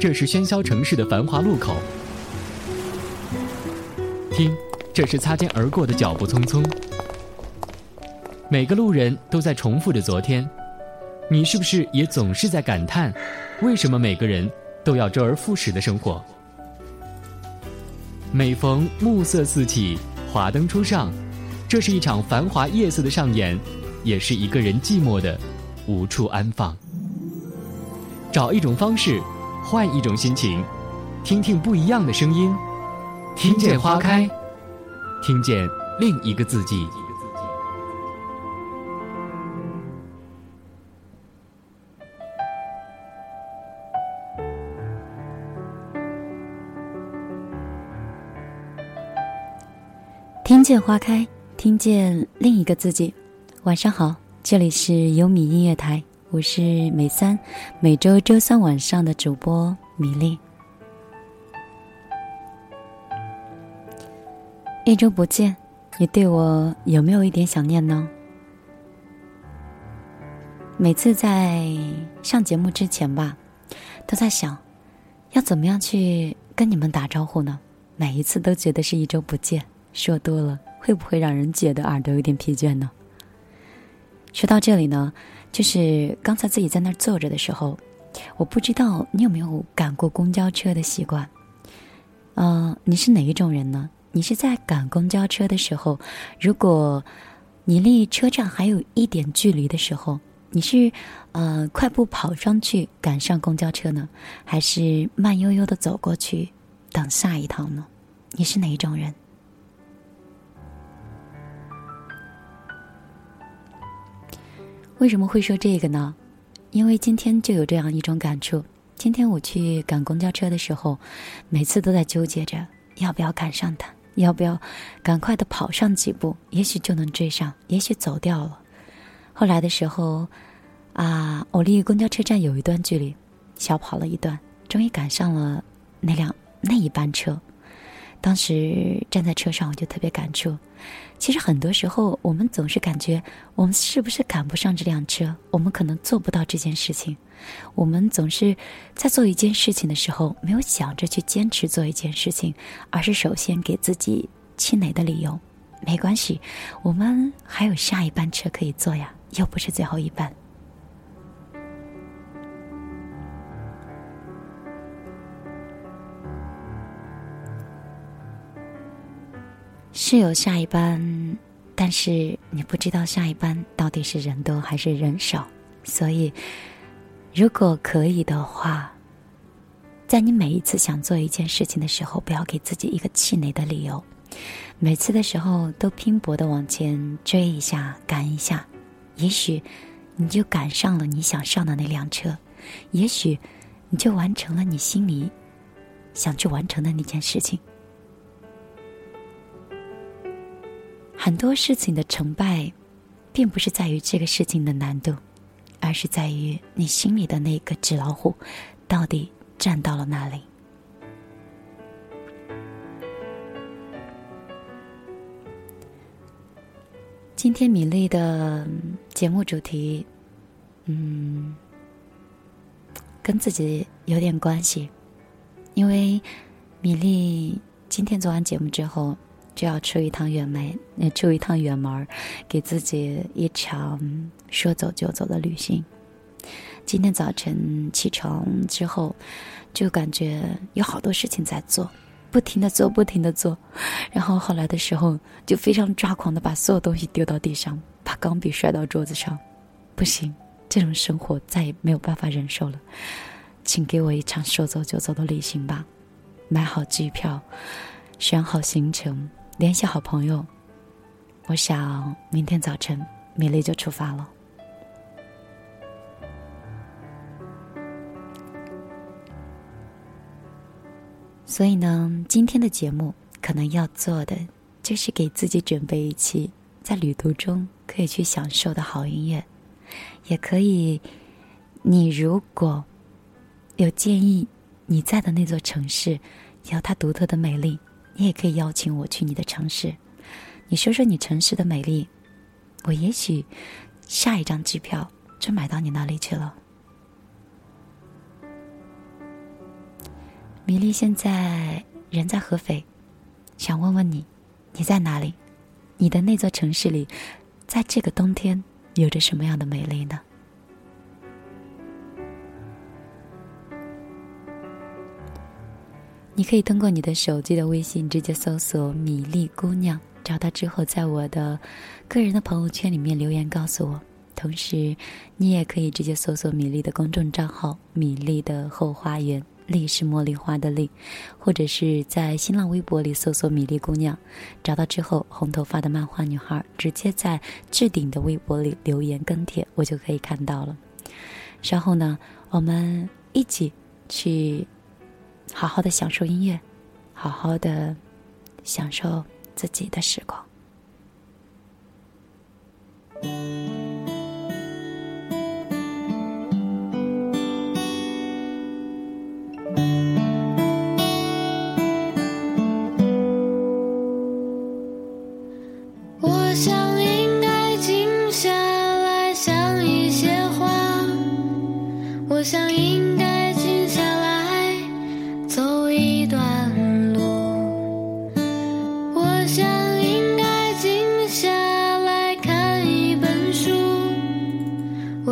这是喧嚣城市的繁华路口。听，这是擦肩而过的脚步匆匆。每个路人都在重复着昨天，你是不是也总是在感叹，为什么每个人都要周而复始的生活？每逢暮色四起，华灯初上，这是一场繁华夜色的上演，也是一个人寂寞的无处安放。找一种方式，换一种心情，听听不一样的声音，听见花开，听见另一个自己。听见花开，听见另一个自己。晚上好，这里是优米音乐台，我是美三，每周周三晚上的主播米粒。一周不见，你对我有没有一点想念呢？每次在上节目之前吧，都在想，要怎么样去跟你们打招呼呢？每一次都觉得是一周不见。说多了会不会让人觉得耳朵有点疲倦呢？说到这里呢，就是刚才自己在那儿坐着的时候，我不知道你有没有赶过公交车的习惯。嗯，你是哪一种人呢？你是在赶公交车的时候，如果你离车站还有一点距离的时候，你是呃快步跑上去赶上公交车呢，还是慢悠悠的走过去等下一趟呢？你是哪一种人？为什么会说这个呢？因为今天就有这样一种感触。今天我去赶公交车的时候，每次都在纠结着要不要赶上他，要不要赶快的跑上几步，也许就能追上，也许走掉了。后来的时候，啊，我离公交车站有一段距离，小跑了一段，终于赶上了那辆那一班车。当时站在车上，我就特别感触。其实很多时候，我们总是感觉我们是不是赶不上这辆车？我们可能做不到这件事情。我们总是在做一件事情的时候，没有想着去坚持做一件事情，而是首先给自己气馁的理由。没关系，我们还有下一班车可以坐呀，又不是最后一班。是有下一班，但是你不知道下一班到底是人多还是人少，所以，如果可以的话，在你每一次想做一件事情的时候，不要给自己一个气馁的理由，每次的时候都拼搏的往前追一下、赶一下，也许你就赶上了你想上的那辆车，也许你就完成了你心里想去完成的那件事情。很多事情的成败，并不是在于这个事情的难度，而是在于你心里的那个纸老虎，到底站到了哪里。今天米粒的节目主题，嗯，跟自己有点关系，因为米粒今天做完节目之后。就要出一趟远门，出一趟远门，给自己一场说走就走的旅行。今天早晨起床之后，就感觉有好多事情在做，不停的做，不停的做。然后后来的时候，就非常抓狂的把所有东西丢到地上，把钢笔摔到桌子上。不行，这种生活再也没有办法忍受了，请给我一场说走就走的旅行吧。买好机票，选好行程。联系好朋友，我想明天早晨米粒就出发了。所以呢，今天的节目可能要做的就是给自己准备一期在旅途中可以去享受的好音乐，也可以，你如果有建议你在的那座城市有它独特的美丽。你也可以邀请我去你的城市，你说说你城市的美丽，我也许下一张机票就买到你那里去了。米粒现在人在合肥，想问问你，你在哪里？你的那座城市里，在这个冬天有着什么样的美丽呢？你可以通过你的手机的微信直接搜索“米粒姑娘”，找到之后，在我的个人的朋友圈里面留言告诉我。同时，你也可以直接搜索米粒的公众账号“米粒的后花园”，粒是茉莉花的粒，或者是在新浪微博里搜索“米粒姑娘”，找到之后，红头发的漫画女孩直接在置顶的微博里留言跟帖，我就可以看到了。稍后呢，我们一起去好好的享受音乐，好好的享受自己的时光。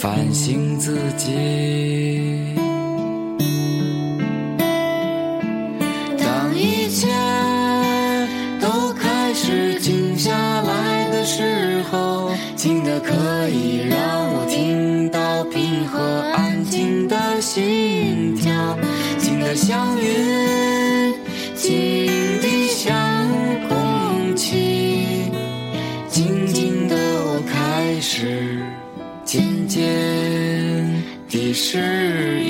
反省自己。当一切都开始静下来的时候，静的可以让我听到平和安静的心跳，静的像云，间第十一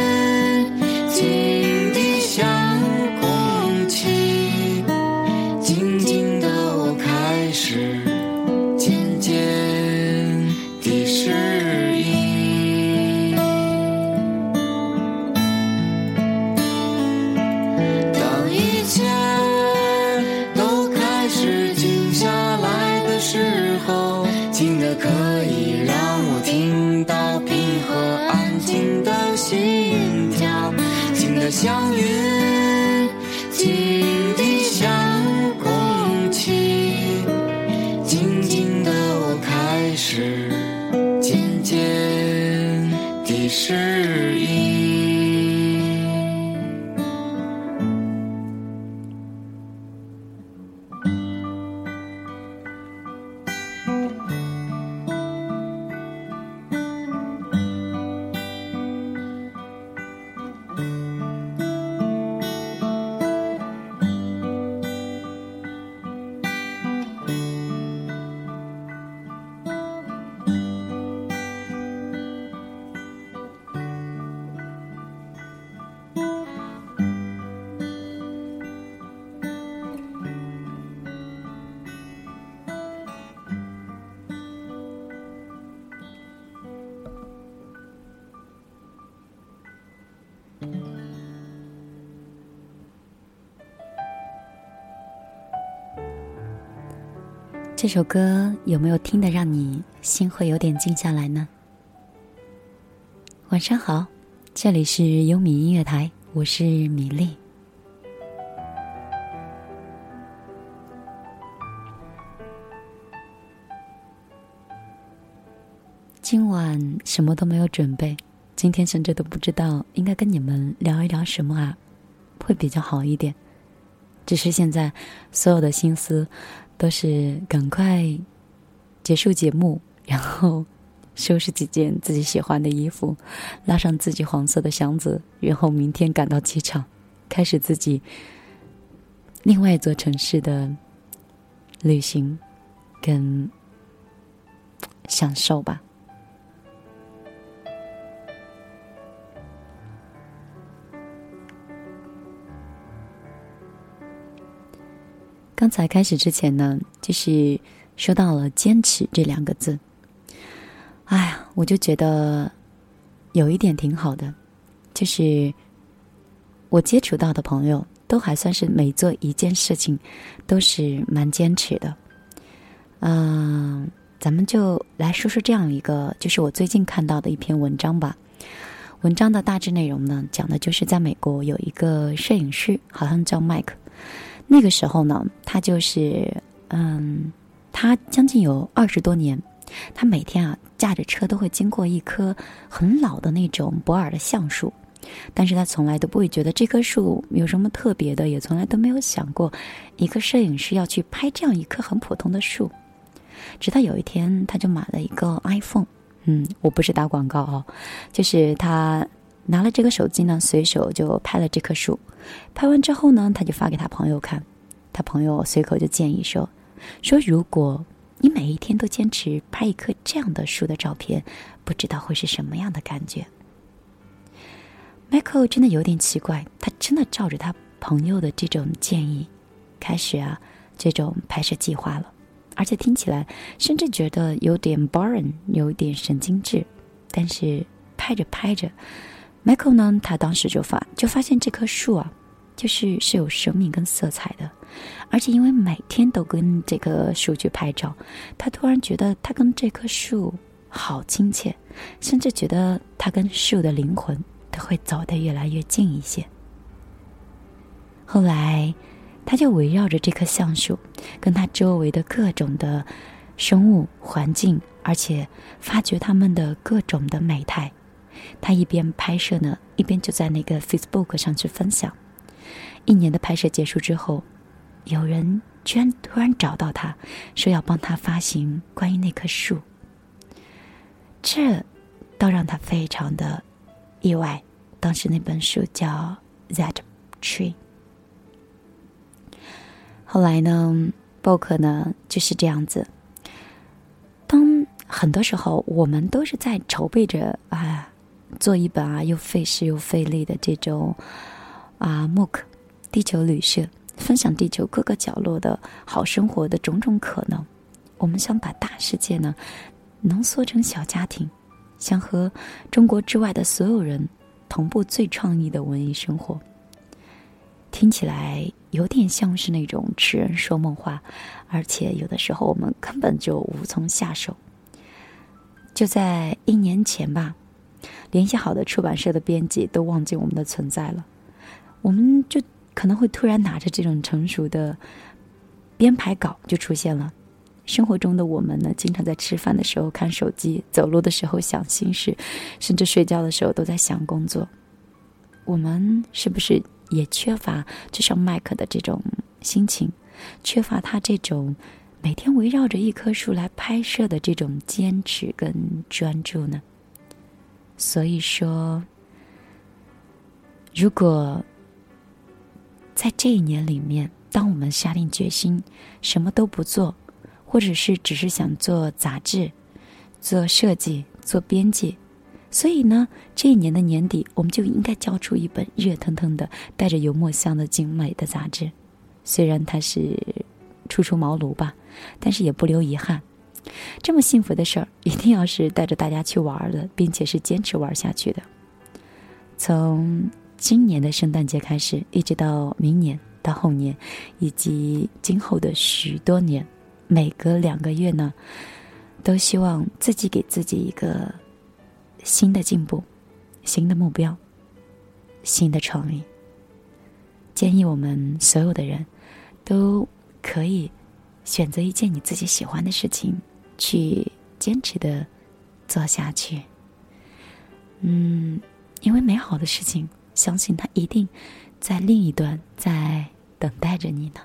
这首歌有没有听得让你心会有点静下来呢？晚上好，这里是优米音乐台，我是米粒。今晚什么都没有准备，今天甚至都不知道应该跟你们聊一聊什么啊，会比较好一点。只是现在所有的心思都是赶快结束节目，然后收拾几件自己喜欢的衣服，拉上自己黄色的箱子，然后明天赶到机场，开始自己另外一座城市的旅行跟享受吧。刚才开始之前呢，就是说到了“坚持”这两个字。哎呀，我就觉得有一点挺好的，就是我接触到的朋友都还算是每做一件事情都是蛮坚持的。嗯，咱们就来说说这样一个，就是我最近看到的一篇文章吧。文章的大致内容呢，讲的就是在美国有一个摄影师，好像叫麦克。那个时候呢，他就是，嗯，他将近有二十多年，他每天啊驾着车都会经过一棵很老的那种博尔的橡树，但是他从来都不会觉得这棵树有什么特别的，也从来都没有想过一个摄影师要去拍这样一棵很普通的树。直到有一天，他就买了一个 iPhone，嗯，我不是打广告哦，就是他。拿了这个手机呢，随手就拍了这棵树。拍完之后呢，他就发给他朋友看。他朋友随口就建议说：“说如果你每一天都坚持拍一棵这样的树的照片，不知道会是什么样的感觉。”Michael 真的有点奇怪，他真的照着他朋友的这种建议，开始啊这种拍摄计划了。而且听起来甚至觉得有点 boring，有点神经质。但是拍着拍着。Michael 呢？他当时就发就发现这棵树啊，就是是有生命跟色彩的，而且因为每天都跟这棵树去拍照，他突然觉得他跟这棵树好亲切，甚至觉得他跟树的灵魂都会走得越来越近一些。后来，他就围绕着这棵橡树，跟他周围的各种的生物环境，而且发掘他们的各种的美态。他一边拍摄呢，一边就在那个 Facebook 上去分享。一年的拍摄结束之后，有人居然突然找到他，说要帮他发行关于那棵树。这倒让他非常的意外。当时那本书叫《That Tree》。后来呢，book 呢就是这样子。当很多时候，我们都是在筹备着啊。做一本啊又费时又费力的这种啊，MOOC，地球旅社分享地球各个角落的好生活的种种可能。我们想把大世界呢浓缩成小家庭，想和中国之外的所有人同步最创意的文艺生活。听起来有点像是那种痴人说梦话，而且有的时候我们根本就无从下手。就在一年前吧。联系好的出版社的编辑都忘记我们的存在了，我们就可能会突然拿着这种成熟的编排稿就出现了。生活中的我们呢，经常在吃饭的时候看手机，走路的时候想心事，甚至睡觉的时候都在想工作。我们是不是也缺乏就像麦克的这种心情，缺乏他这种每天围绕着一棵树来拍摄的这种坚持跟专注呢？所以说，如果在这一年里面，当我们下定决心什么都不做，或者是只是想做杂志、做设计、做编辑，所以呢，这一年的年底，我们就应该交出一本热腾腾的、带着油墨香的精美的杂志。虽然它是初出茅庐吧，但是也不留遗憾。这么幸福的事儿，一定要是带着大家去玩的，并且是坚持玩下去的。从今年的圣诞节开始，一直到明年、到后年，以及今后的许多年，每隔两个月呢，都希望自己给自己一个新的进步、新的目标、新的创意。建议我们所有的人都可以选择一件你自己喜欢的事情，去坚持的做下去。嗯，因为美好的事情，相信它一定在另一端在等待着你呢。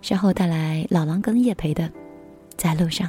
稍后带来老狼跟叶培的《在路上》。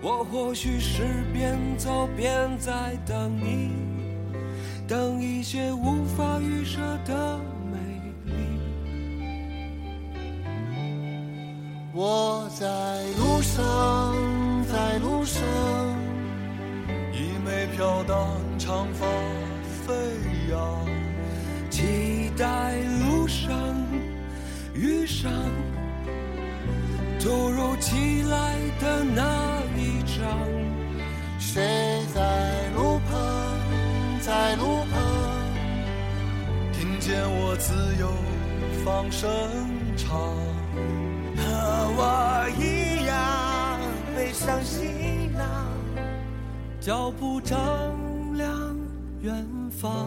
我或许是边走边在等你，等一些无法预设的美丽。我在路上，在路上，一枚飘荡长发飞扬，期待路上遇上突如其来的那。谁在路旁，在路旁，听见我自由放声唱，和我一样背上行囊，脚步丈量远方，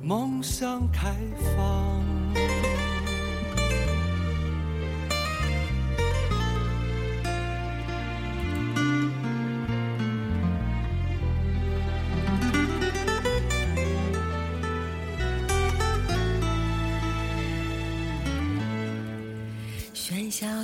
梦想开放。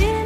囊。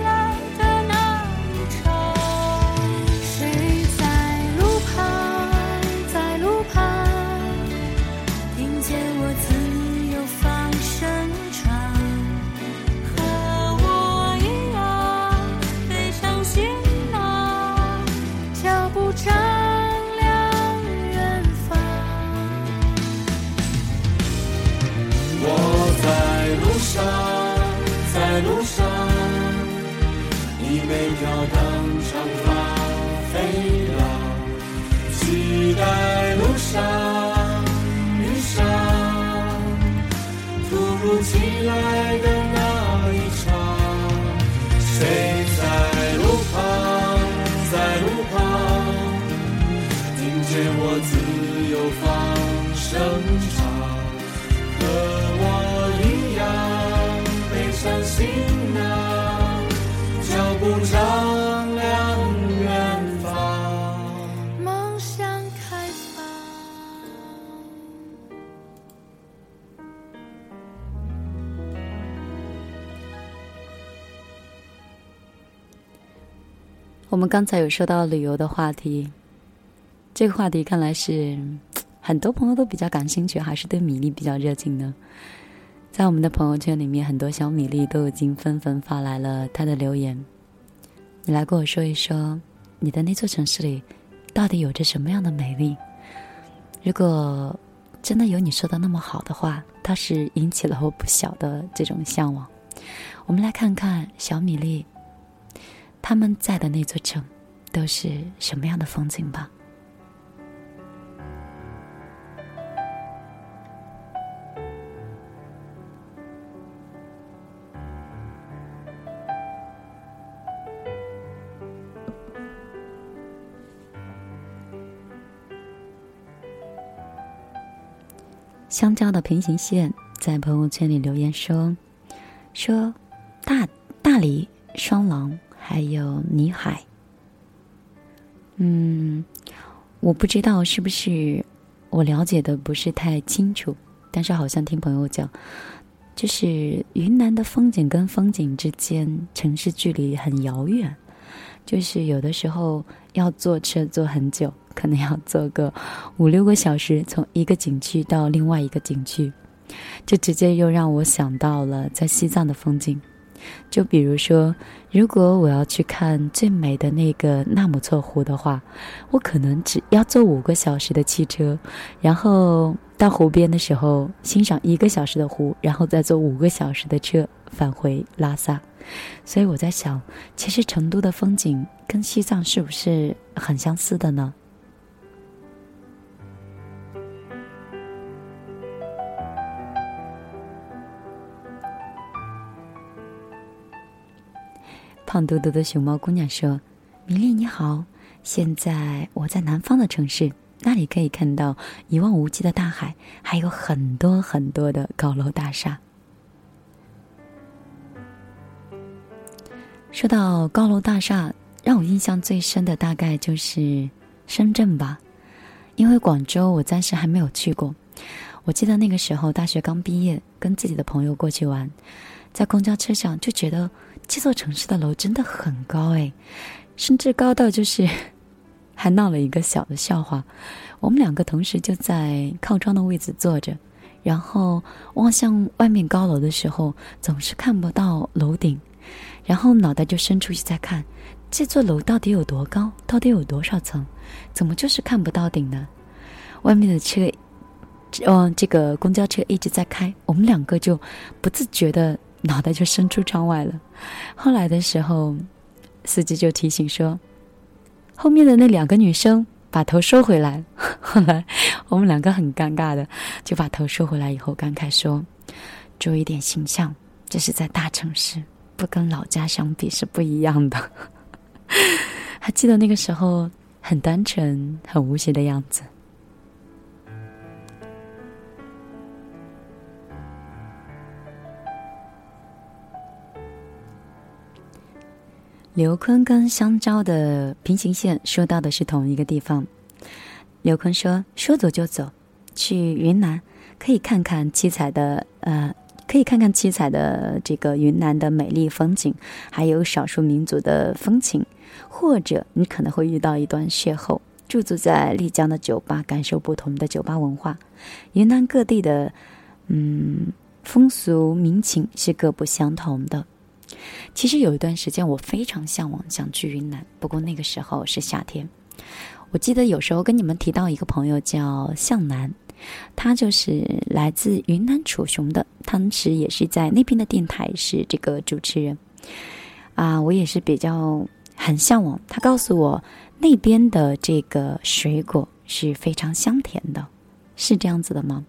们刚才有说到旅游的话题，这个话题看来是 很多朋友都比较感兴趣，还是对米粒比较热情呢？在我们的朋友圈里面，很多小米粒都已经纷纷发来了他的留言。你来跟我说一说，你的那座城市里到底有着什么样的美丽？如果真的有你说的那么好的话，倒是引起了我不小的这种向往。我们来看看小米粒他们在的那座城都是什么样的风景吧。香蕉的平行线在朋友圈里留言说：“说大大理双廊还有泥海。”嗯，我不知道是不是我了解的不是太清楚，但是好像听朋友讲，就是云南的风景跟风景之间城市距离很遥远，就是有的时候要坐车坐很久。可能要坐个五六个小时，从一个景区到另外一个景区，这直接又让我想到了在西藏的风景。就比如说，如果我要去看最美的那个纳木错湖的话，我可能只要坐五个小时的汽车，然后到湖边的时候欣赏一个小时的湖，然后再坐五个小时的车返回拉萨。所以我在想，其实成都的风景跟西藏是不是很相似的呢？胖嘟嘟的熊猫姑娘说：“米粒你好，现在我在南方的城市，那里可以看到一望无际的大海，还有很多很多的高楼大厦。说到高楼大厦，让我印象最深的大概就是深圳吧，因为广州我暂时还没有去过。我记得那个时候大学刚毕业，跟自己的朋友过去玩，在公交车上就觉得。”这座城市的楼真的很高哎，甚至高到就是 还闹了一个小的笑话。我们两个同时就在靠窗的位置坐着，然后望向外面高楼的时候，总是看不到楼顶，然后脑袋就伸出去在看这座楼到底有多高，到底有多少层，怎么就是看不到顶呢？外面的车，嗯，这个公交车一直在开，我们两个就不自觉的。脑袋就伸出窗外了。后来的时候，司机就提醒说：“后面的那两个女生把头收回来。”后来我们两个很尴尬的就把头收回来，以后感慨说：“注意点形象，这是在大城市，不跟老家相比是不一样的。”还记得那个时候很单纯、很无邪的样子。刘坤跟香蕉的平行线说到的是同一个地方。刘坤说：“说走就走，去云南，可以看看七彩的呃，可以看看七彩的这个云南的美丽风景，还有少数民族的风情。或者你可能会遇到一段邂逅，驻足在丽江的酒吧，感受不同的酒吧文化。云南各地的嗯风俗民情是各不相同的。”其实有一段时间，我非常向往想去云南，不过那个时候是夏天。我记得有时候跟你们提到一个朋友叫向南，他就是来自云南楚雄的，当时也是在那边的电台是这个主持人。啊，我也是比较很向往。他告诉我，那边的这个水果是非常香甜的，是这样子的吗？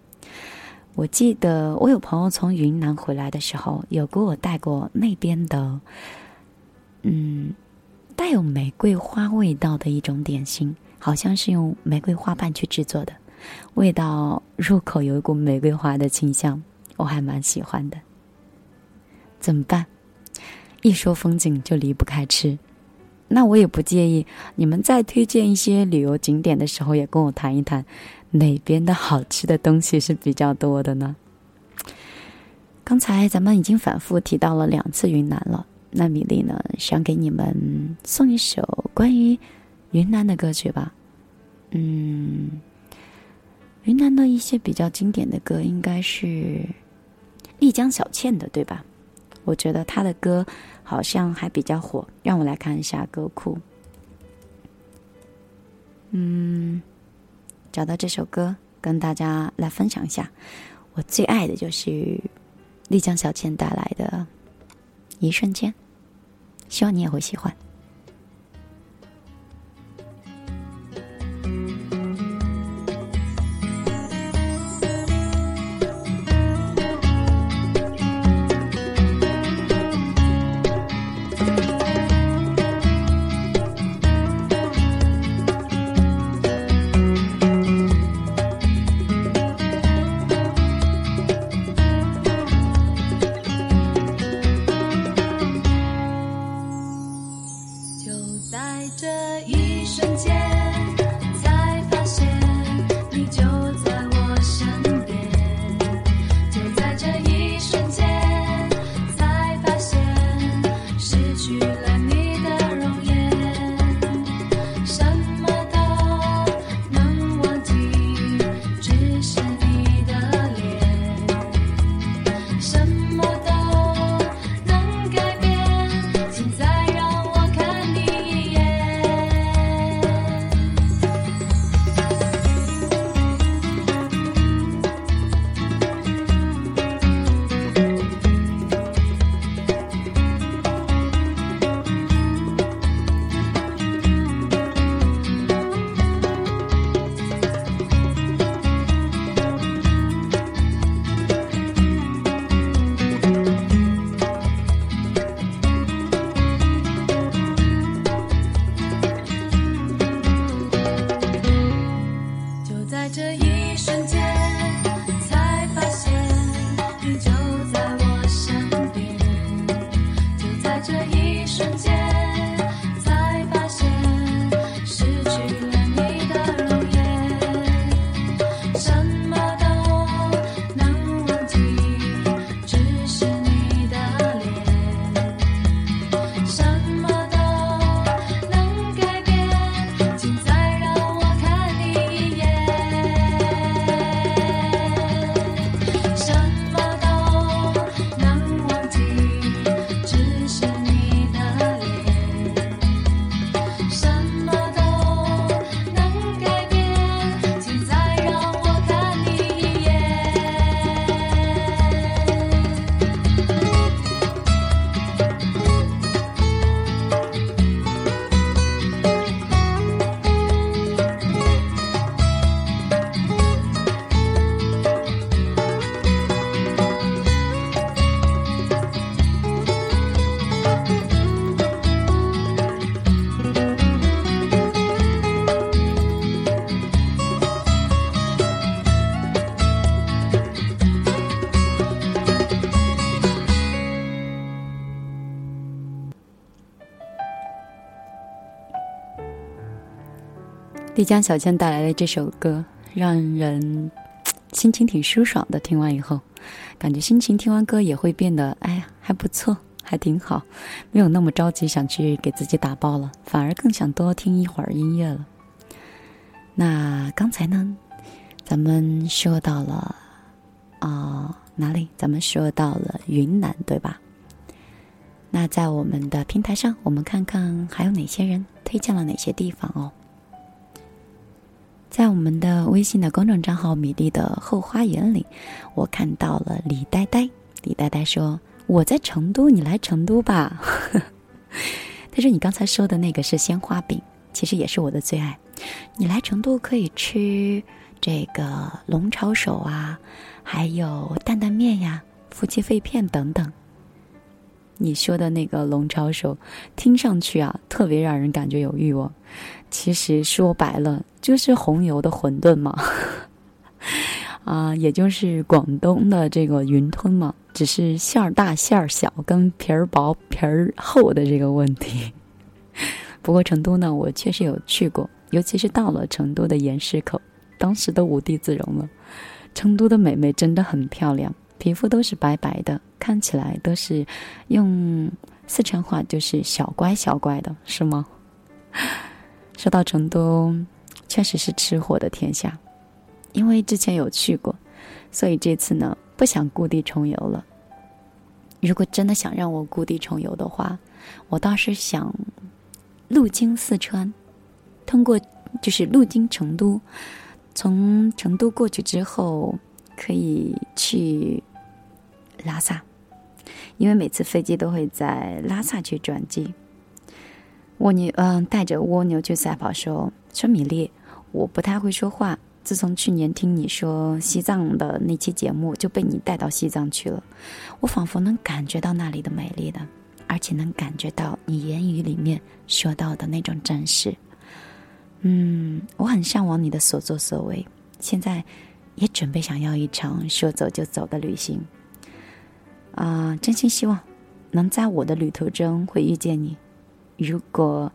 我记得我有朋友从云南回来的时候，有给我带过那边的，嗯，带有玫瑰花味道的一种点心，好像是用玫瑰花瓣去制作的，味道入口有一股玫瑰花的清香，我还蛮喜欢的。怎么办？一说风景就离不开吃，那我也不介意。你们在推荐一些旅游景点的时候，也跟我谈一谈。哪边的好吃的东西是比较多的呢？刚才咱们已经反复提到了两次云南了，那米粒呢，想给你们送一首关于云南的歌曲吧。嗯，云南的一些比较经典的歌应该是丽江小倩的，对吧？我觉得她的歌好像还比较火，让我来看一下歌库。嗯，找到这首歌跟大家来分享一下。我最爱的就是丽江小倩带来的《一瞬间》，希望你也会喜欢。丽江小倩带来的这首歌，让人 心情挺舒爽的。听完以后，感觉心情听完歌也会变得，哎呀，还不错，还挺好，没有那么着急想去给自己打包了，反而更想多听一会儿音乐了。那刚才呢，咱们说到了啊哪里？咱们说到了云南，对吧？那在我们的平台上，我们看看还有哪些人推荐了哪些地方哦。在我们的微信的公众账号“米粒的后花园”里，我看到了李呆呆。李呆呆说：“我在成都，你来成都吧。”他说：“你刚才说的那个是鲜花饼，其实也是我的最爱。你来成都可以吃这个龙抄手啊，还有担担面呀、夫妻肺片等等。你说的那个龙抄手，听上去啊，特别让人感觉有欲望。”其实说白了就是红油的馄饨嘛，啊，也就是广东的这个云吞嘛，只是馅儿大馅儿小，跟皮儿薄皮儿厚的这个问题。不过成都呢，我确实有去过，尤其是到了成都的盐市口，当时都无地自容了。成都的美眉真的很漂亮，皮肤都是白白的，看起来都是用四川话就是小乖小乖的，是吗？说到成都，确实是吃货的天下，因为之前有去过，所以这次呢不想故地重游了。如果真的想让我故地重游的话，我倒是想路经四川，通过就是路经成都，从成都过去之后可以去拉萨，因为每次飞机都会在拉萨去转机。蜗牛，嗯，带着蜗牛去赛跑，说说米粒，我不太会说话。自从去年听你说西藏的那期节目，就被你带到西藏去了。我仿佛能感觉到那里的美丽的，而且能感觉到你言语里面说到的那种真实。嗯，我很向往你的所作所为，现在也准备想要一场说走就走的旅行。啊，真心希望能在我的旅途中会遇见你。如果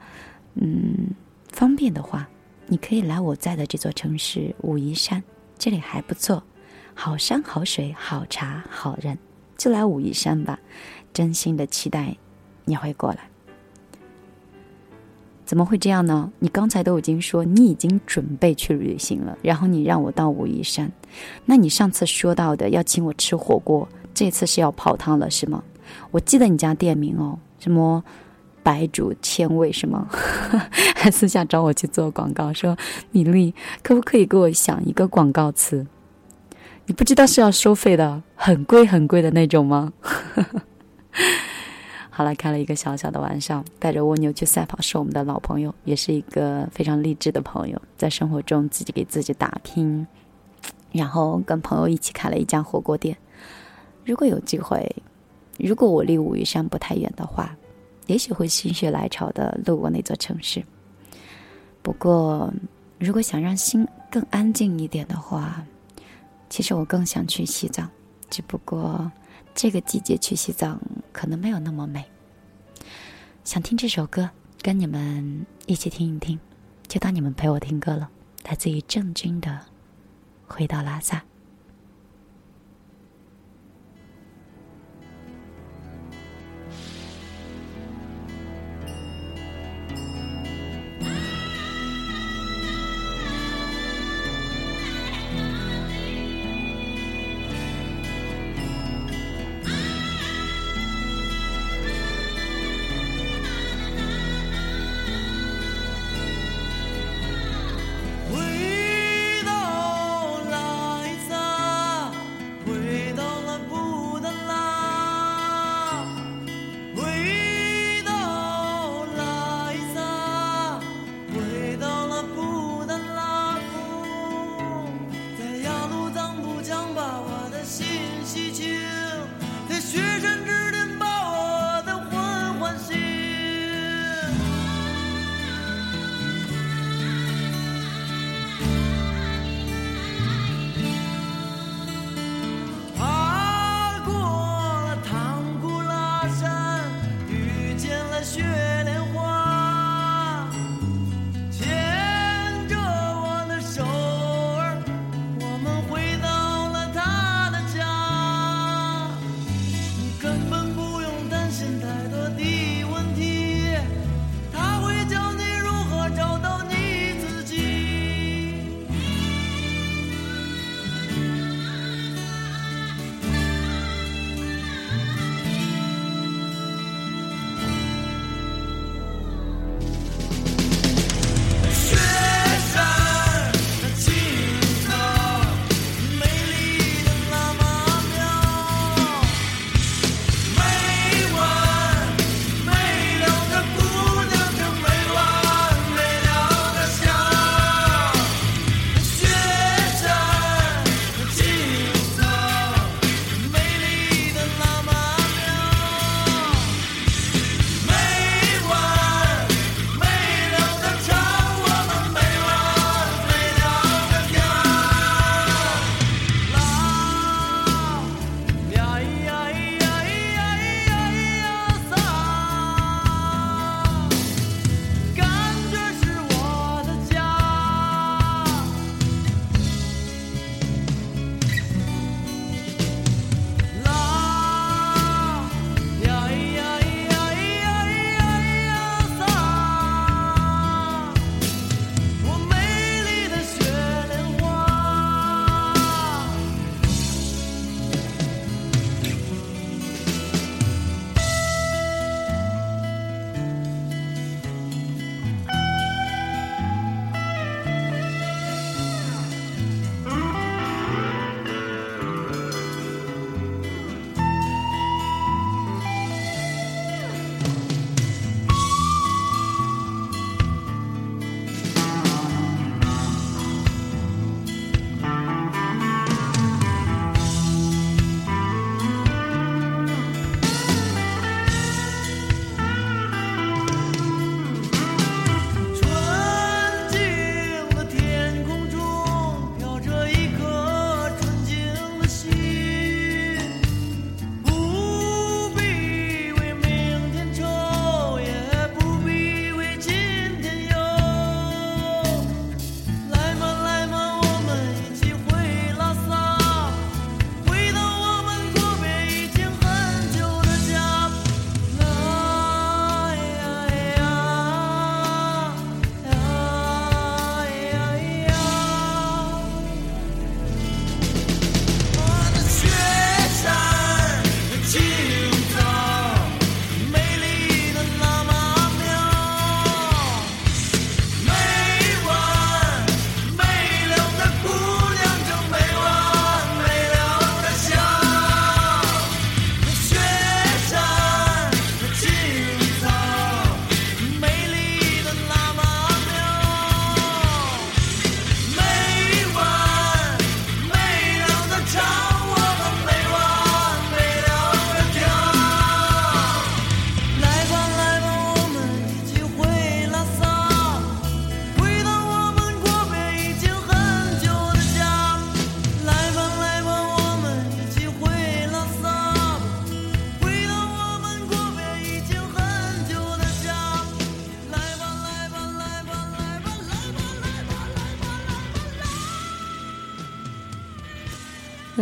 嗯方便的话。你可以来我在的这座城市武夷山，这里还不错，好山好水好茶好人，就来武夷山吧。真心的期待你会过来。怎么会这样呢？你刚才都已经说你已经准备去旅行了，然后你让我到武夷山，那你上次说到的要请我吃火锅，这次是要泡汤了是吗？我记得你家店名哦，什么？白煮千味是吗？还 私下找我去做广告，说米粒可不可以给我想一个广告词？你不知道是要收费的，很贵很贵的那种吗？好了，开了一个小小的玩笑。带着蜗牛去赛跑是我们的老朋友，也是一个非常励志的朋友，在生活中自己给自己打拼，然后跟朋友一起开了一家火锅店。如果有机会，如果我离武夷山不太远的话。也许会心血来潮的路过那座城市。不过，如果想让心更安静一点的话，其实我更想去西藏。只不过，这个季节去西藏可能没有那么美。想听这首歌，跟你们一起听一听，就当你们陪我听歌了。来自于郑钧的《回到拉萨》。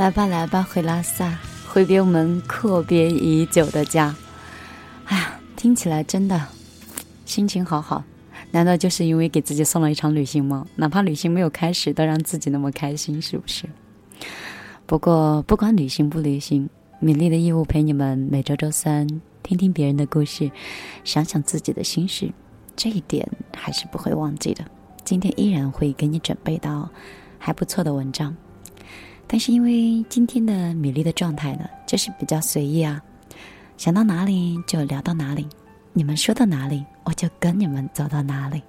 来吧，来吧，回拉萨，回别我们阔别已久的家。哎呀，听起来真的心情好好。难道就是因为给自己送了一场旅行吗？哪怕旅行没有开始，都让自己那么开心，是不是？不过，不管旅行不旅行，米粒的义务陪你们每周周三听听别人的故事，想想自己的心事，这一点还是不会忘记的。今天依然会给你准备到还不错的文章，但是因为今天的米粒的状态呢，就是比较随意啊，想到哪里就聊到哪里。你们说到哪里，我就跟你们走到哪里。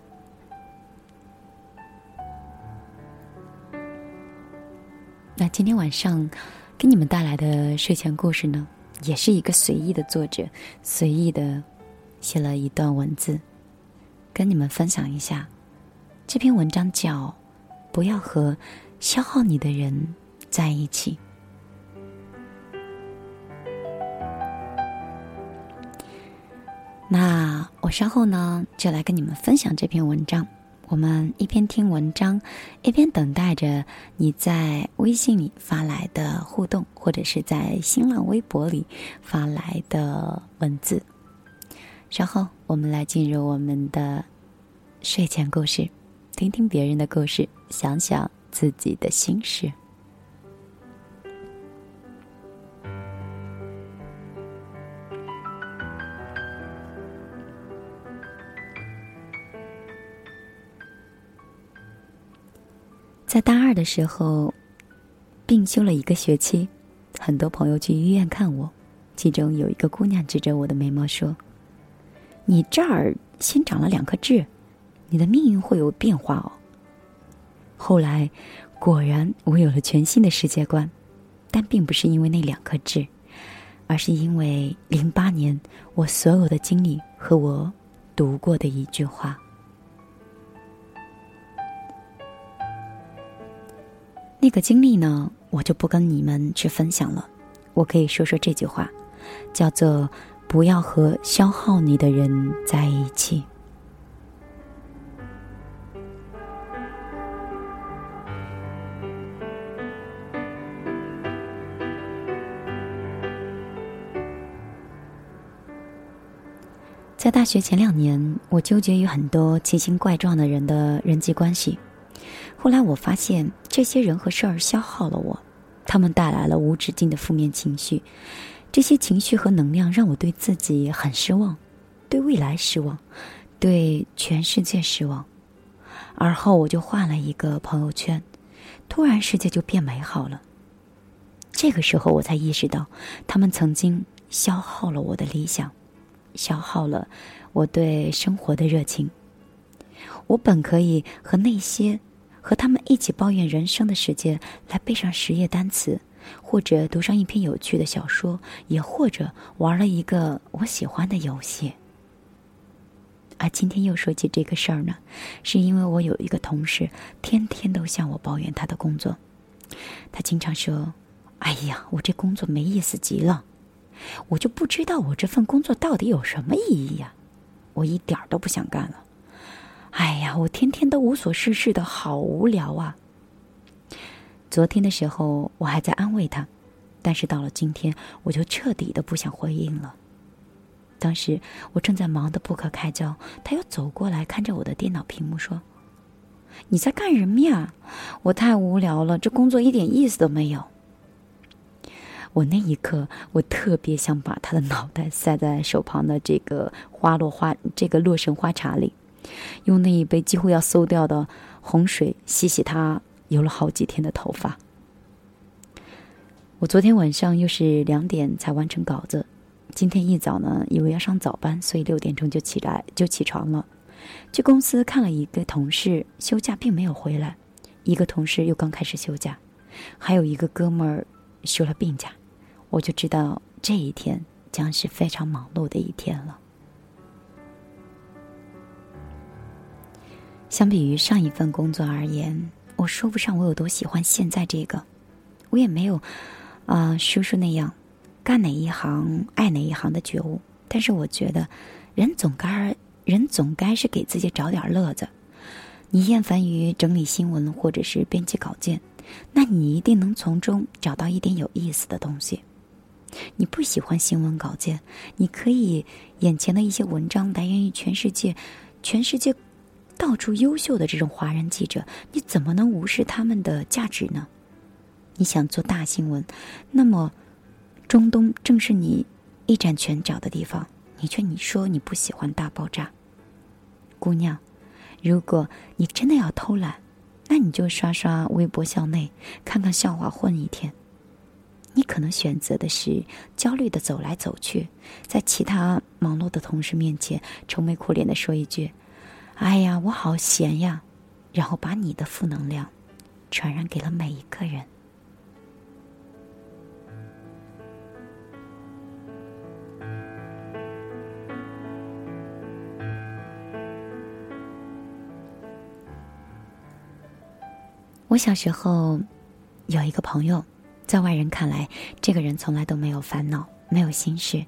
那今天晚上给你们带来的睡前故事呢，也是一个随意的作者随意的写了一段文字，跟你们分享一下。这篇文章叫《不要和消耗你的人在一起》。那我稍后呢，就来跟你们分享这篇文章。我们一边听文章，一边等待着你在微信里发来的互动，或者是在新浪微博里发来的文字。稍后我们来进入我们的睡前故事，听听别人的故事，想想自己的心事。在大二的时候，病休了一个学期，很多朋友去医院看我，其中有一个姑娘指着我的眉毛说：“你这儿新长了两颗痣，你的命运会有变化哦。”后来，果然我有了全新的世界观，但并不是因为那两颗痣，而是因为零八年我所有的经历和我读过的一句话。那个经历呢，我就不跟你们去分享了。我可以说说这句话，叫做“不要和消耗你的人在一起”。在大学前两年，我纠结于很多奇形怪状的人的人际关系。后来我发现，这些人和事儿消耗了我，他们带来了无止境的负面情绪，这些情绪和能量让我对自己很失望，对未来失望，对全世界失望。而后我就换了一个朋友圈，突然世界就变美好了。这个时候我才意识到，他们曾经消耗了我的理想，消耗了我对生活的热情。我本可以和那些。和他们一起抱怨人生的时间，来背上十页单词，或者读上一篇有趣的小说，也或者玩了一个我喜欢的游戏。而今天又说起这个事儿呢，是因为我有一个同事，天天都向我抱怨他的工作。他经常说：“哎呀，我这工作没意思极了，我就不知道我这份工作到底有什么意义呀，我一点都不想干了。”哎呀，我天天都无所事事的，好无聊啊！昨天的时候我还在安慰他，但是到了今天，我就彻底的不想回应了。当时我正在忙得不可开交，他又走过来看着我的电脑屏幕说：“你在干什么呀？我太无聊了，这工作一点意思都没有。”我那一刻，我特别想把他的脑袋塞在手旁的这个花落花这个洛神花茶里。用那一杯几乎要馊掉的洪水洗洗他油了好几天的头发。我昨天晚上又是两点才完成稿子，今天一早呢，以为要上早班，所以六点钟就起来就起床了。去公司看了一个同事休假并没有回来，一个同事又刚开始休假，还有一个哥们儿休了病假，我就知道这一天将是非常忙碌的一天了。相比于上一份工作而言，我说不上我有多喜欢现在这个，我也没有，啊，叔叔那样，干哪一行爱哪一行的觉悟。但是我觉得，人总该人总该是给自己找点乐子。你厌烦于整理新闻或者是编辑稿件，那你一定能从中找到一点有意思的东西。你不喜欢新闻稿件，你可以眼前的一些文章来源于全世界，全世界到处优秀的这种华人记者，你怎么能无视他们的价值呢？你想做大新闻，那么中东正是你一展拳脚的地方，你却你说你不喜欢大爆炸，姑娘，如果你真的要偷懒，那你就刷刷微博校内，看看笑话混一天。你可能选择的是焦虑的走来走去，在其他忙碌的同事面前愁眉苦脸的说一句：“哎呀，我好闲呀。”然后把你的负能量传染给了每一个人。我小时候有一个朋友。在外人看来，这个人从来都没有烦恼，没有心事，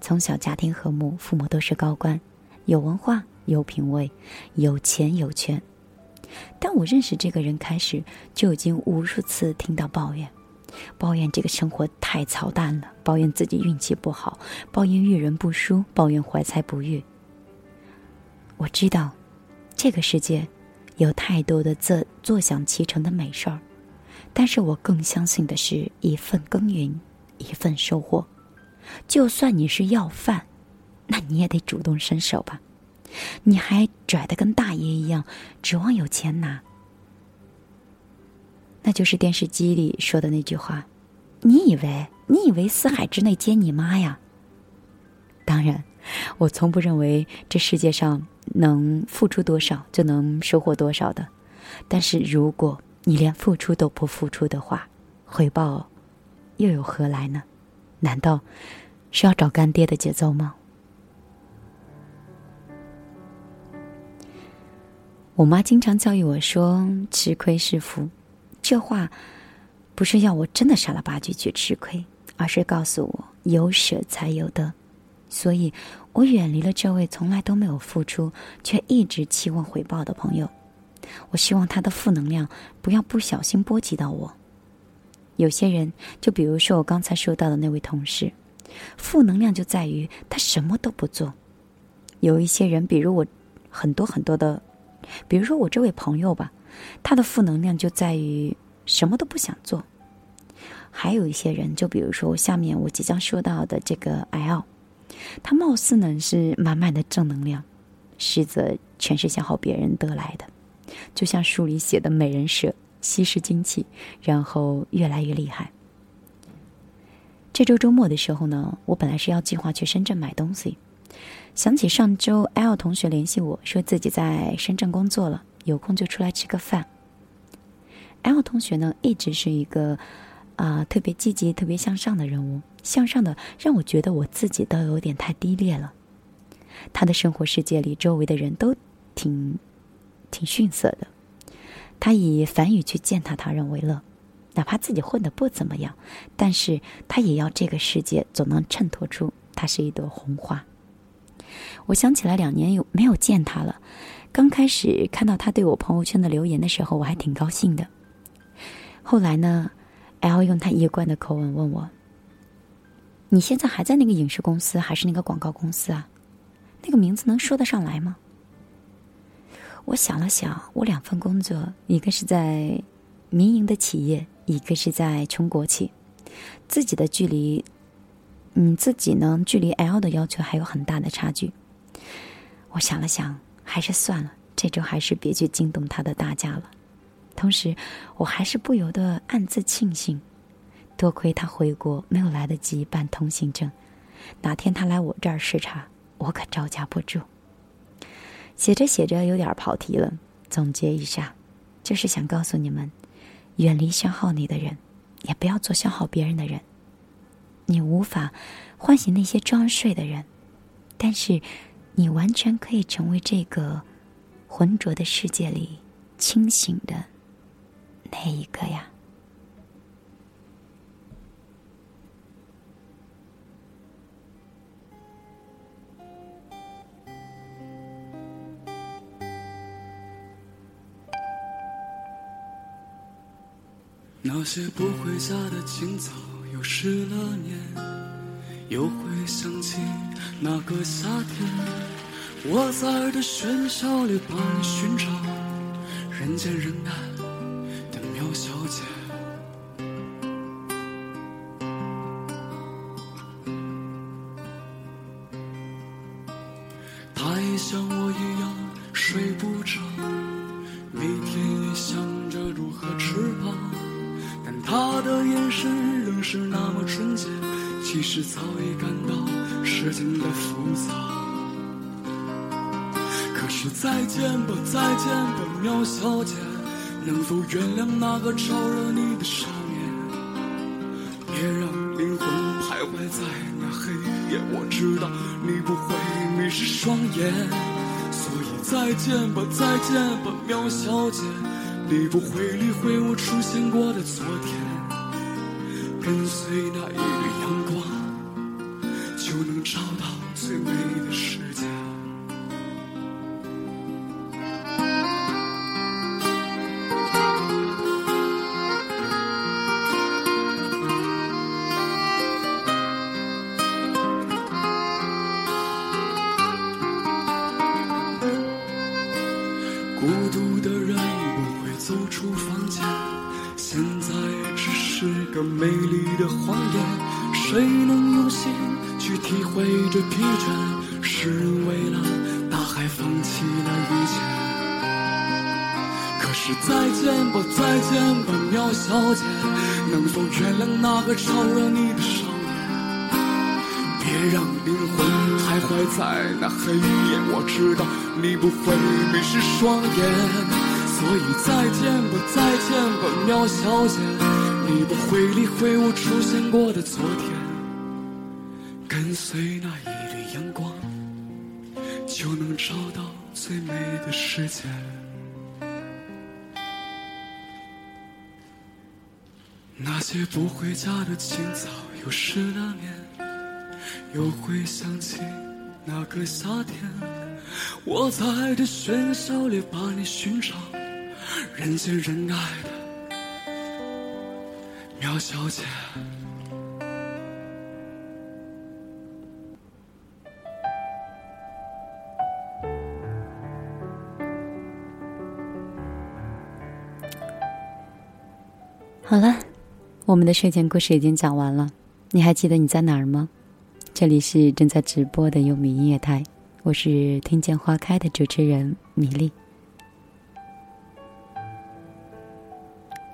从小家庭和睦，父母都是高官，有文化，有品位，有钱有权。但我认识这个人开始，就已经无数次听到抱怨，抱怨这个生活太操蛋了，抱怨自己运气不好，抱怨遇人不淑，抱怨怀才不遇。我知道，这个世界有太多的坐坐享其成的美事儿。但是我更相信的是一份耕耘，一份收获。就算你是要饭，那你也得主动伸手吧。你还拽得跟大爷一样，指望有钱拿。那就是电视机里说的那句话：“你以为你以为四海之内皆你妈呀？”当然，我从不认为这世界上能付出多少就能收获多少的。但是如果……你连付出都不付出的话，回报又有何来呢？难道是要找干爹的节奏吗？我妈经常教育我说：“吃亏是福。”这话不是要我真的傻了吧唧去吃亏，而是告诉我有舍才有得。所以我远离了这位从来都没有付出却一直期望回报的朋友。我希望他的负能量不要不小心波及到我。有些人，就比如说我刚才说到的那位同事，负能量就在于他什么都不做。有一些人，比如我，很多很多的，比如说我这位朋友吧，他的负能量就在于什么都不想做。还有一些人，就比如说下面我即将说到的这个 L，他貌似呢是满满的正能量，实则全是消耗别人得来的。就像书里写的美人蛇吸食精气，然后越来越厉害。这周周末的时候呢，我本来是要计划去深圳买东西，想起上周 L 同学联系我说自己在深圳工作了，有空就出来吃个饭。L 同学呢，一直是一个啊特别积极、特别向上的人物，向上的让我觉得我自己都有点太低劣了。他的生活世界里，周围的人都挺。挺逊色的，他以梵语去践踏他人为乐，哪怕自己混得不怎么样，但是他也要这个世界总能衬托出他是一朵红花。我想起来两年有没有见他了，刚开始看到他对我朋友圈的留言的时候，我还挺高兴的。后来呢，L 用他一贯的口吻问我：“你现在还在那个影视公司还是那个广告公司啊？那个名字能说得上来吗？”我想了想，我两份工作，一个是在民营的企业，一个是在穷国企，自己的距离，嗯，自己呢，距离 L 的要求还有很大的差距。我想了想，还是算了，这周还是别去惊动他的大家了。同时，我还是不由得暗自庆幸，多亏他回国没有来得及办通行证，哪天他来我这儿视察，我可招架不住。写着写着有点跑题了，总结一下，就是想告诉你们：远离消耗你的人，也不要做消耗别人的人。你无法唤醒那些装睡的人，但是你完全可以成为这个浑浊的世界里清醒的那一个呀。那些不回家的青草，失了念，又会想起那个夏天，我在这喧嚣里把你寻找，人见人爱的喵小姐。再见吧，喵小姐，能否原谅那个招惹你的少年？别让灵魂徘徊在那黑夜，我知道你不会迷失双眼，所以再见吧，再见吧，喵小姐，你不会理会我出现过的昨天，跟随那一缕阳光，就能找到最美的世界。孤独的人不会走出房间，现在只是个美丽的谎言。谁能用心去体会这疲倦？是为了大海放弃了一切。可是再见吧，再见吧，苗小姐，能否原谅那个招惹你的少年？别让灵魂徘徊在那黑夜，我知道你不会迷失双眼，所以再见吧，再见吧，喵小姐，你不会理会我出现过的昨天，跟随那一缕阳光，就能找到最美的世界。那些不回家的清早，又失了眠。又会想起那个夏天，我在这喧嚣里把你寻找，人见人爱的苗小姐。好了，我们的睡前故事已经讲完了，你还记得你在哪儿吗？这里是正在直播的优米音乐台，我是听见花开的主持人米粒。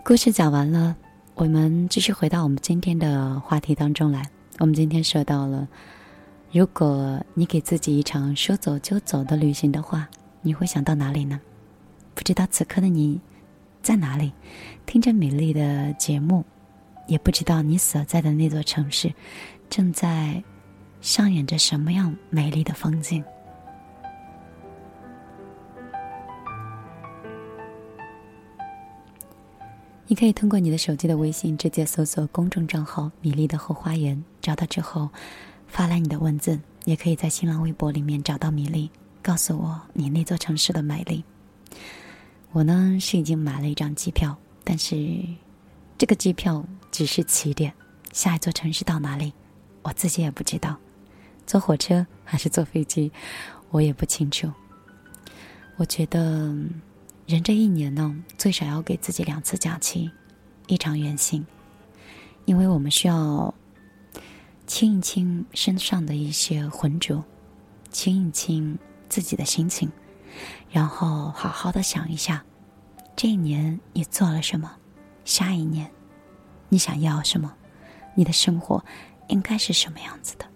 故事讲完了，我们继续回到我们今天的话题当中来。我们今天说到了，如果你给自己一场说走就走的旅行的话，你会想到哪里呢？不知道此刻的你在哪里，听着米粒的节目，也不知道你所在的那座城市正在。上演着什么样美丽的风景？你可以通过你的手机的微信直接搜索公众账号“米粒的后花园”，找到之后发来你的文字；也可以在新浪微博里面找到米粒，告诉我你那座城市的美丽。我呢是已经买了一张机票，但是这个机票只是起点，下一座城市到哪里，我自己也不知道。坐火车还是坐飞机，我也不清楚。我觉得，人这一年呢，最少要给自己两次假期，一场远行，因为我们需要清一清身上的一些浑浊，清一清自己的心情，然后好好的想一下，这一年你做了什么，下一年你想要什么，你的生活应该是什么样子的。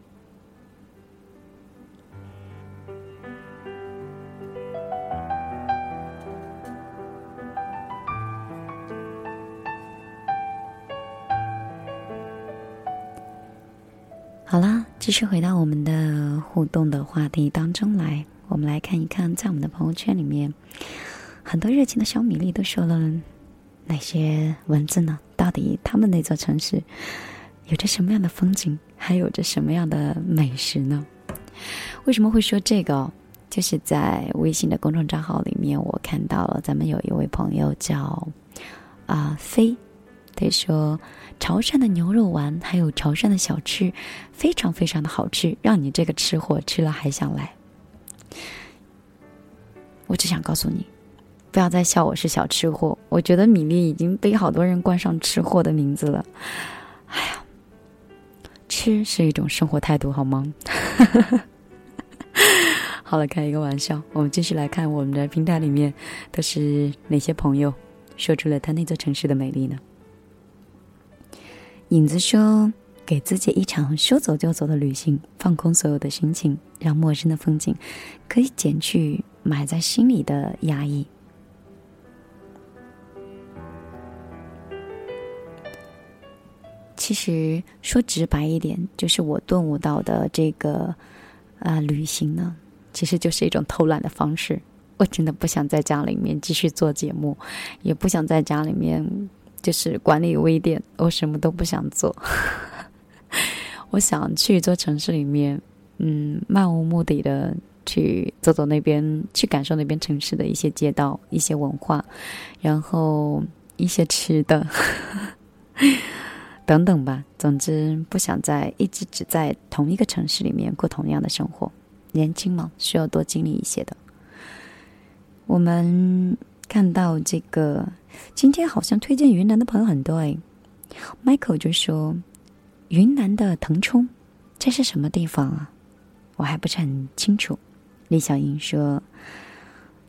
好啦，继续回到我们的互动的话题当中来。我们来看一看，在我们的朋友圈里面，很多热情的小米粒都说了哪些文字呢？到底他们那座城市有着什么样的风景，还有着什么样的美食呢？为什么会说这个？就是在微信的公众账号里面，我看到了咱们有一位朋友叫啊飞。他说潮汕的牛肉丸还有潮汕的小吃，非常非常的好吃，让你这个吃货吃了还想来。我只想告诉你，不要再笑我是小吃货。我觉得米粒已经被好多人冠上吃货的名字了。哎呀，吃是一种生活态度，好吗？好了，开一个玩笑。我们继续来看我们的平台里面都是哪些朋友说出了他那座城市的美丽呢？影子说：“给自己一场说走就走的旅行，放空所有的心情，让陌生的风景可以减去埋在心里的压抑。”其实说直白一点，就是我顿悟到的这个啊，旅行呢，其实就是一种偷懒的方式。我真的不想在家里面继续做节目，也不想在家里面就是管理微店，我什么都不想做。我想去一座城市里面，嗯，漫无目的的去走走那边，去感受那边城市的一些街道、一些文化，然后一些吃的。等等吧，总之不想在一直只在同一个城市里面过同样的生活。年轻嘛，需要多经历一些的。我们看到这个，今天好像推荐云南的朋友很多哎。Michael 就说：“云南的腾冲，这是什么地方啊？我还不是很清楚。”李小英说：“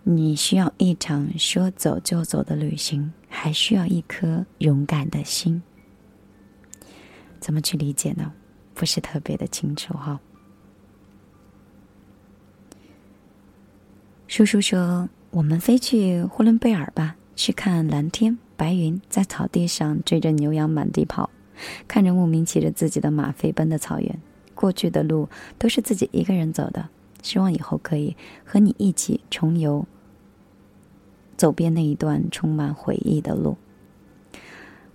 你需要一场说走就走的旅行，还需要一颗勇敢的心。”怎么去理解呢？不是特别的清楚哈。叔叔说：“我们飞去呼伦贝尔吧，去看蓝天白云，在草地上追着牛羊满地跑，看着牧民骑着自己的马飞奔的草原。过去的路都是自己一个人走的，希望以后可以和你一起重游，走遍那一段充满回忆的路。”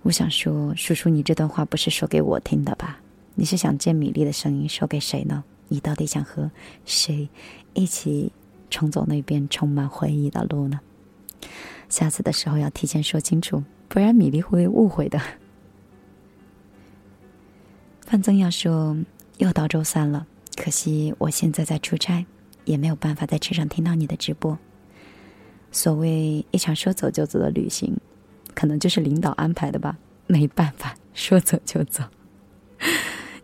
我想说，叔叔，你这段话不是说给我听的吧？你是想借米粒的声音说给谁呢？你到底想和谁一起重走那边充满回忆的路呢？下次的时候要提前说清楚，不然米粒会误会的。范增要说，又到周三了，可惜我现在在出差，也没有办法在车上听到你的直播。所谓一场说走就走的旅行。可能就是领导安排的吧，没办法，说走就走。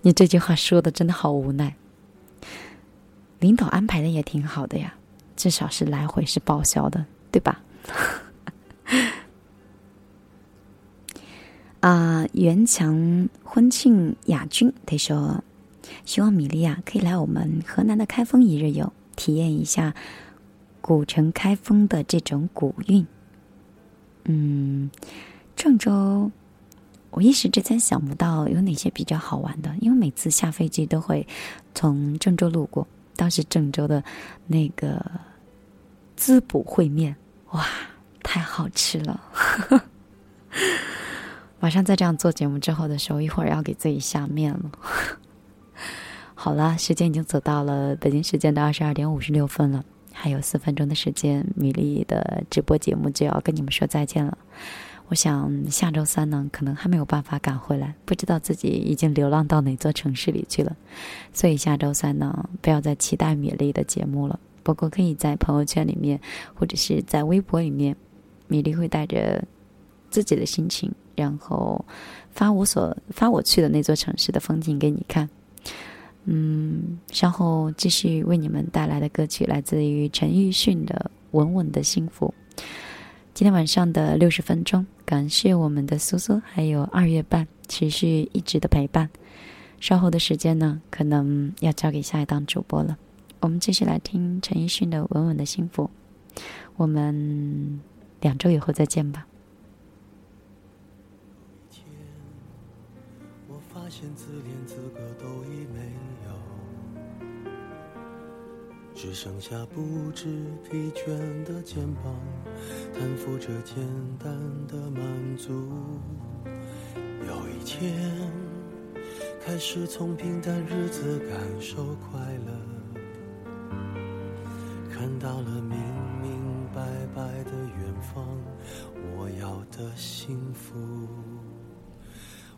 你这句话说的真的好无奈。领导安排的也挺好的呀，至少是来回是报销的，对吧？啊，袁强婚庆亚军他说，希望米莉亚可以来我们河南的开封一日游，体验一下古城开封的这种古韵。嗯，郑州，我一时之间想不到有哪些比较好玩的，因为每次下飞机都会从郑州路过。当时郑州的那个滋补烩面，哇，太好吃了！马上在这样做节目之后的时候，一会儿要给自己下面了。好了，时间已经走到了北京时间的二十二点五十六分了。还有四分钟的时间，米粒的直播节目就要跟你们说再见了。我想下周三呢，可能还没有办法赶回来，不知道自己已经流浪到哪座城市里去了。所以下周三呢，不要再期待米粒的节目了。不过可以在朋友圈里面，或者是在微博里面，米粒会带着自己的心情，然后发我所发我去的那座城市的风景给你看。嗯，稍后继续为你们带来的歌曲来自于陈奕迅的《稳稳的幸福》。今天晚上的六十分钟，感谢我们的苏苏还有二月半持续一直的陪伴。稍后的时间呢，可能要交给下一档主播了。我们继续来听陈奕迅的《稳稳的幸福》。我们两周以后再见吧。我发现自只剩下不知疲倦的肩膀，担负着简单的满足。有一天，开始从平淡日子感受快乐，看到了明明白白的远方，我要的幸福。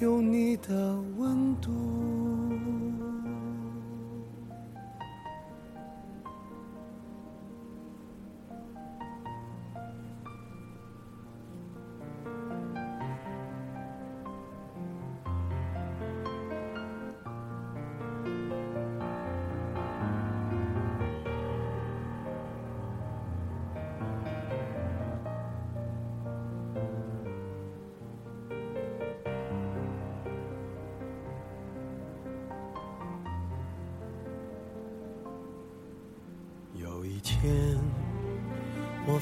有你的温度。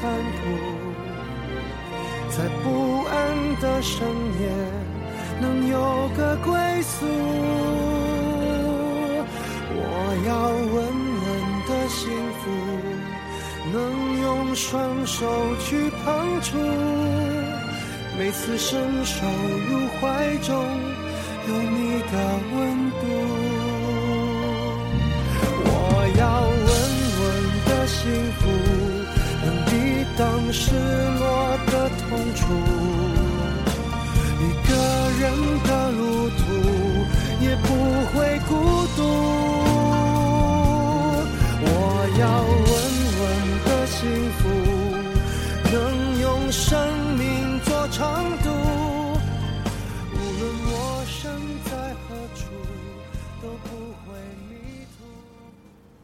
残酷，在不安的深夜能有个归宿。我要稳稳的幸福，能用双手去碰触，每次伸手入怀中有你的温失落的痛楚，